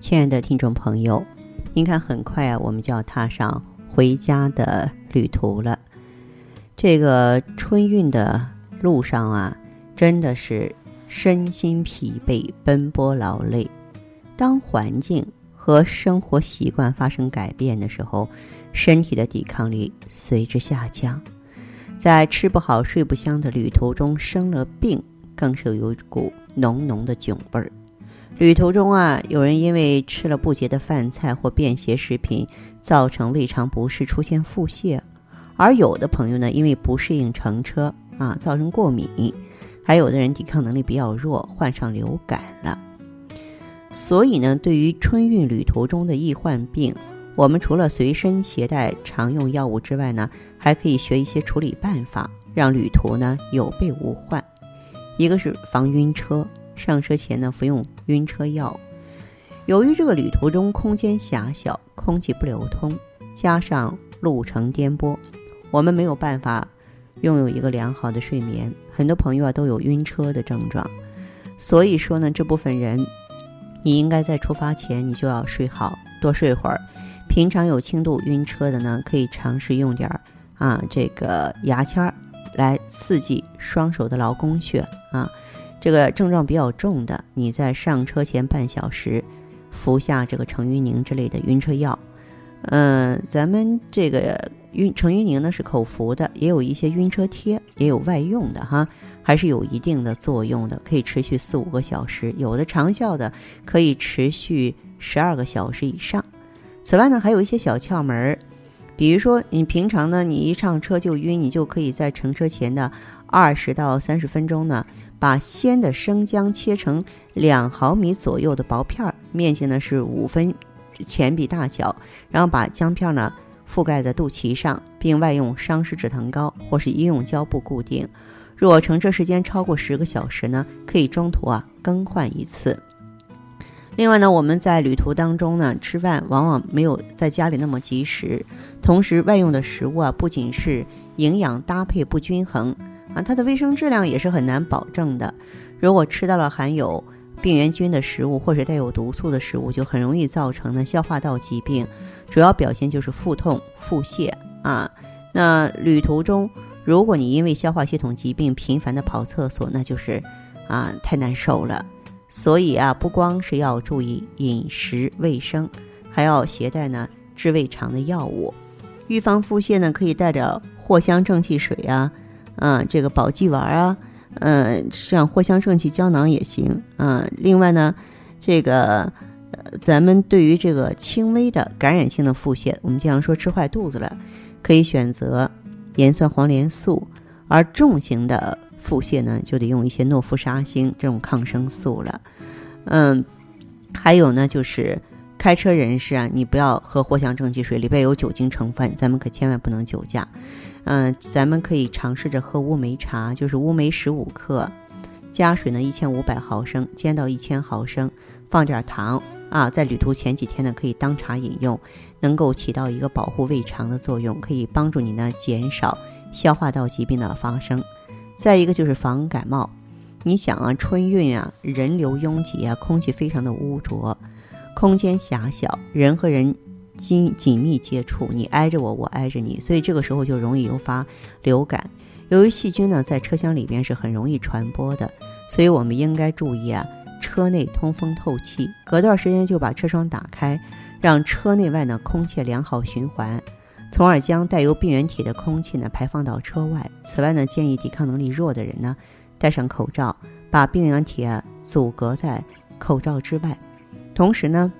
亲爱的听众朋友，您看，很快啊，我们就要踏上回家的旅途了。这个春运的路上啊，真的是身心疲惫、奔波劳累。当环境和生活习惯发生改变的时候，身体的抵抗力随之下降。在吃不好、睡不香的旅途中生了病，更是有一股浓浓的囧味儿。旅途中啊，有人因为吃了不洁的饭菜或便携食品，造成胃肠不适，出现腹泻；而有的朋友呢，因为不适应乘车啊，造成过敏；还有的人抵抗能力比较弱，患上流感了。所以呢，对于春运旅途中的易患病，我们除了随身携带常用药物之外呢，还可以学一些处理办法，让旅途呢有备无患。一个是防晕车。上车前呢，服用晕车药。由于这个旅途中空间狭小，空气不流通，加上路程颠簸，我们没有办法拥有一个良好的睡眠。很多朋友啊都有晕车的症状，所以说呢，这部分人，你应该在出发前你就要睡好，多睡会儿。平常有轻度晕车的呢，可以尝试用点儿啊这个牙签儿来刺激双手的劳宫穴啊。这个症状比较重的，你在上车前半小时服下这个成晕宁之类的晕车药。嗯，咱们这个晕成晕宁呢是口服的，也有一些晕车贴，也有外用的哈，还是有一定的作用的，可以持续四五个小时，有的长效的可以持续十二个小时以上。此外呢，还有一些小窍门儿，比如说你平常呢，你一上车就晕，你就可以在乘车前的二十到三十分钟呢。把鲜的生姜切成两毫米左右的薄片儿，面积呢是五分钱币大小，然后把姜片呢覆盖在肚脐上，并外用伤湿止疼膏或是医用胶布固定。若乘车时间超过十个小时呢，可以中途啊更换一次。另外呢，我们在旅途当中呢吃饭往往没有在家里那么及时，同时外用的食物啊不仅是营养搭配不均衡。啊，它的卫生质量也是很难保证的。如果吃到了含有病原菌的食物或者带有毒素的食物，就很容易造成呢消化道疾病，主要表现就是腹痛、腹泻啊。那旅途中，如果你因为消化系统疾病频繁的跑厕所，那就是啊太难受了。所以啊，不光是要注意饮食卫生，还要携带呢治胃肠的药物。预防腹泻呢，可以带点藿香正气水啊。啊，这个保济丸啊，嗯，像藿香正气胶囊也行啊。另外呢，这个咱们对于这个轻微的感染性的腹泻，我们经常说吃坏肚子了，可以选择盐酸黄连素；而重型的腹泻呢，就得用一些诺氟沙星这种抗生素了。嗯，还有呢，就是开车人士啊，你不要喝藿香正气水，里边有酒精成分，咱们可千万不能酒驾。嗯，咱们可以尝试着喝乌梅茶，就是乌梅十五克，加水呢一千五百毫升，煎到一千毫升，放点糖啊，在旅途前几天呢可以当茶饮用，能够起到一个保护胃肠的作用，可以帮助你呢减少消化道疾病的发生。再一个就是防感冒，你想啊，春运啊，人流拥挤啊，空气非常的污浊，空间狭小，人和人。紧紧密接触，你挨着我，我挨着你，所以这个时候就容易诱发流感。由于细菌呢在车厢里边是很容易传播的，所以我们应该注意啊，车内通风透气，隔段时间就把车窗打开，让车内外呢空气良好循环，从而将带有病原体的空气呢排放到车外。此外呢，建议抵抗能力弱的人呢戴上口罩，把病原体啊阻隔在口罩之外，同时呢。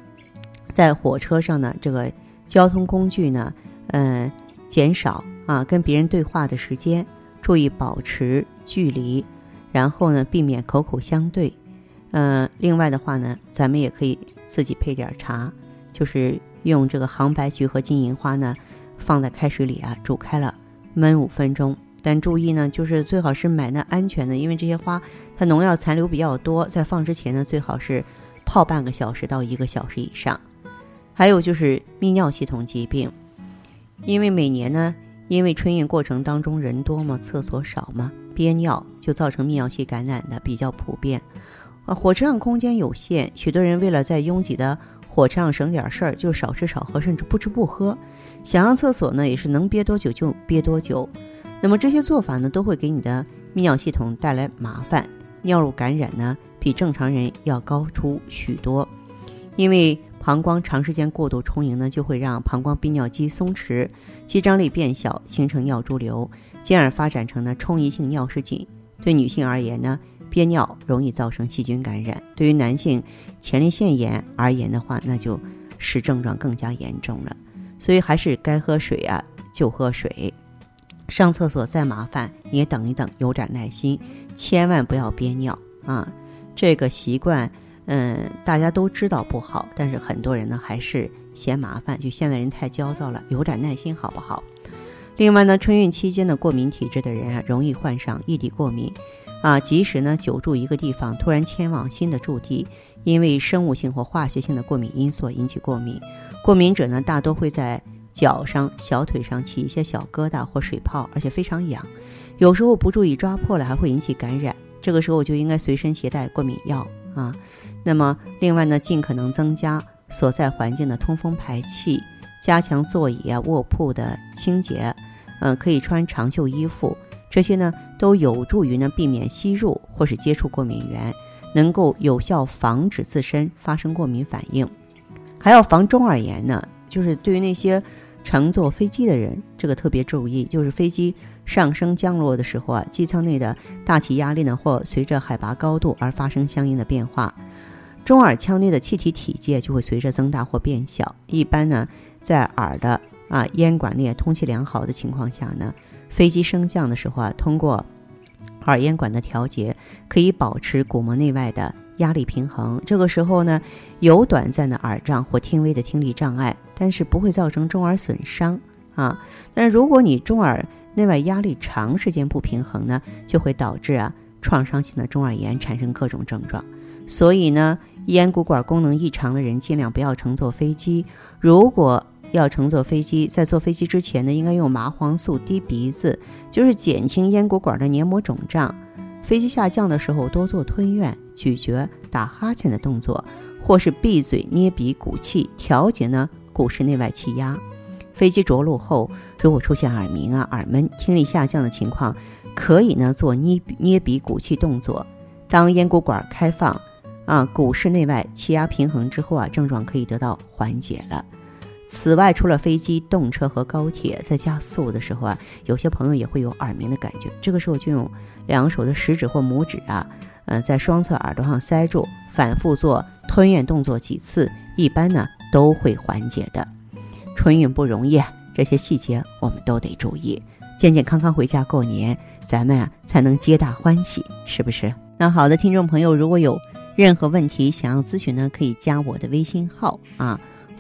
在火车上呢，这个交通工具呢，嗯，减少啊跟别人对话的时间，注意保持距离，然后呢，避免口口相对。嗯，另外的话呢，咱们也可以自己配点茶，就是用这个杭白菊和金银花呢，放在开水里啊，煮开了焖五分钟。但注意呢，就是最好是买那安全的，因为这些花它农药残留比较多，在放之前呢，最好是泡半个小时到一个小时以上。还有就是泌尿系统疾病，因为每年呢，因为春运过程当中人多嘛，厕所少嘛，憋尿就造成泌尿系感染的比较普遍。啊，火车上空间有限，许多人为了在拥挤的火车上省点事儿，就少吃少喝，甚至不吃不喝。想上厕所呢，也是能憋多久就憋多久。那么这些做法呢，都会给你的泌尿系统带来麻烦，尿路感染呢比正常人要高出许多。因为膀胱长时间过度充盈呢，就会让膀胱泌尿肌松弛，肌张力变小，形成尿潴留，进而发展成呢充溢性尿失禁。对女性而言呢，憋尿容易造成细菌感染；对于男性前列腺炎而言的话，那就使症状更加严重了。所以还是该喝水啊就喝水。上厕所再麻烦，你也等一等，有点耐心，千万不要憋尿啊！这个习惯，嗯，大家都知道不好，但是很多人呢还是嫌麻烦。就现在人太焦躁了，有点耐心好不好？另外呢，春运期间的过敏体质的人啊，容易患上异地过敏啊。即使呢久住一个地方，突然迁往新的驻地，因为生物性或化学性的过敏因素引起过敏，过敏者呢大多会在。脚上、小腿上起一些小疙瘩或水泡，而且非常痒，有时候不注意抓破了还会引起感染。这个时候就应该随身携带过敏药啊。那么，另外呢，尽可能增加所在环境的通风排气，加强座椅啊、卧铺的清洁。嗯，可以穿长袖衣服，这些呢都有助于呢避免吸入或是接触过敏源，能够有效防止自身发生过敏反应。还要防中耳炎呢。就是对于那些乘坐飞机的人，这个特别注意，就是飞机上升降落的时候啊，机舱内的大气压力呢，或随着海拔高度而发生相应的变化，中耳腔内的气体体积就会随着增大或变小。一般呢，在耳的啊咽管内通气良好的情况下呢，飞机升降的时候啊，通过耳咽管的调节，可以保持鼓膜内外的。压力平衡，这个时候呢，有短暂的耳胀或轻微的听力障碍，但是不会造成中耳损伤啊。但是如果你中耳内外压力长时间不平衡呢，就会导致啊创伤性的中耳炎产生各种症状。所以呢，咽鼓管功能异常的人尽量不要乘坐飞机。如果要乘坐飞机，在坐飞机之前呢，应该用麻黄素滴鼻子，就是减轻咽鼓管的黏膜肿胀。飞机下降的时候，多做吞咽、咀嚼、打哈欠的动作，或是闭嘴、捏鼻、鼓气，调节呢鼓室内外气压。飞机着陆后，如果出现耳鸣啊、耳闷、听力下降的情况，可以呢做捏捏鼻、鼓气动作。当咽鼓管开放，啊，鼓室内外气压平衡之后啊，症状可以得到缓解了。此外，除了飞机、动车和高铁，在加速的时候啊，有些朋友也会有耳鸣的感觉，这个时候就用。两手的食指或拇指啊，嗯，在双侧耳朵上塞住，反复做吞咽动作几次，一般呢都会缓解的。春运不容易，这些细节我们都得注意，健健康康回家过年，咱们啊才能皆大欢喜，是不是？那好的，听众朋友，如果有任何问题想要咨询呢，可以加我的微信号啊，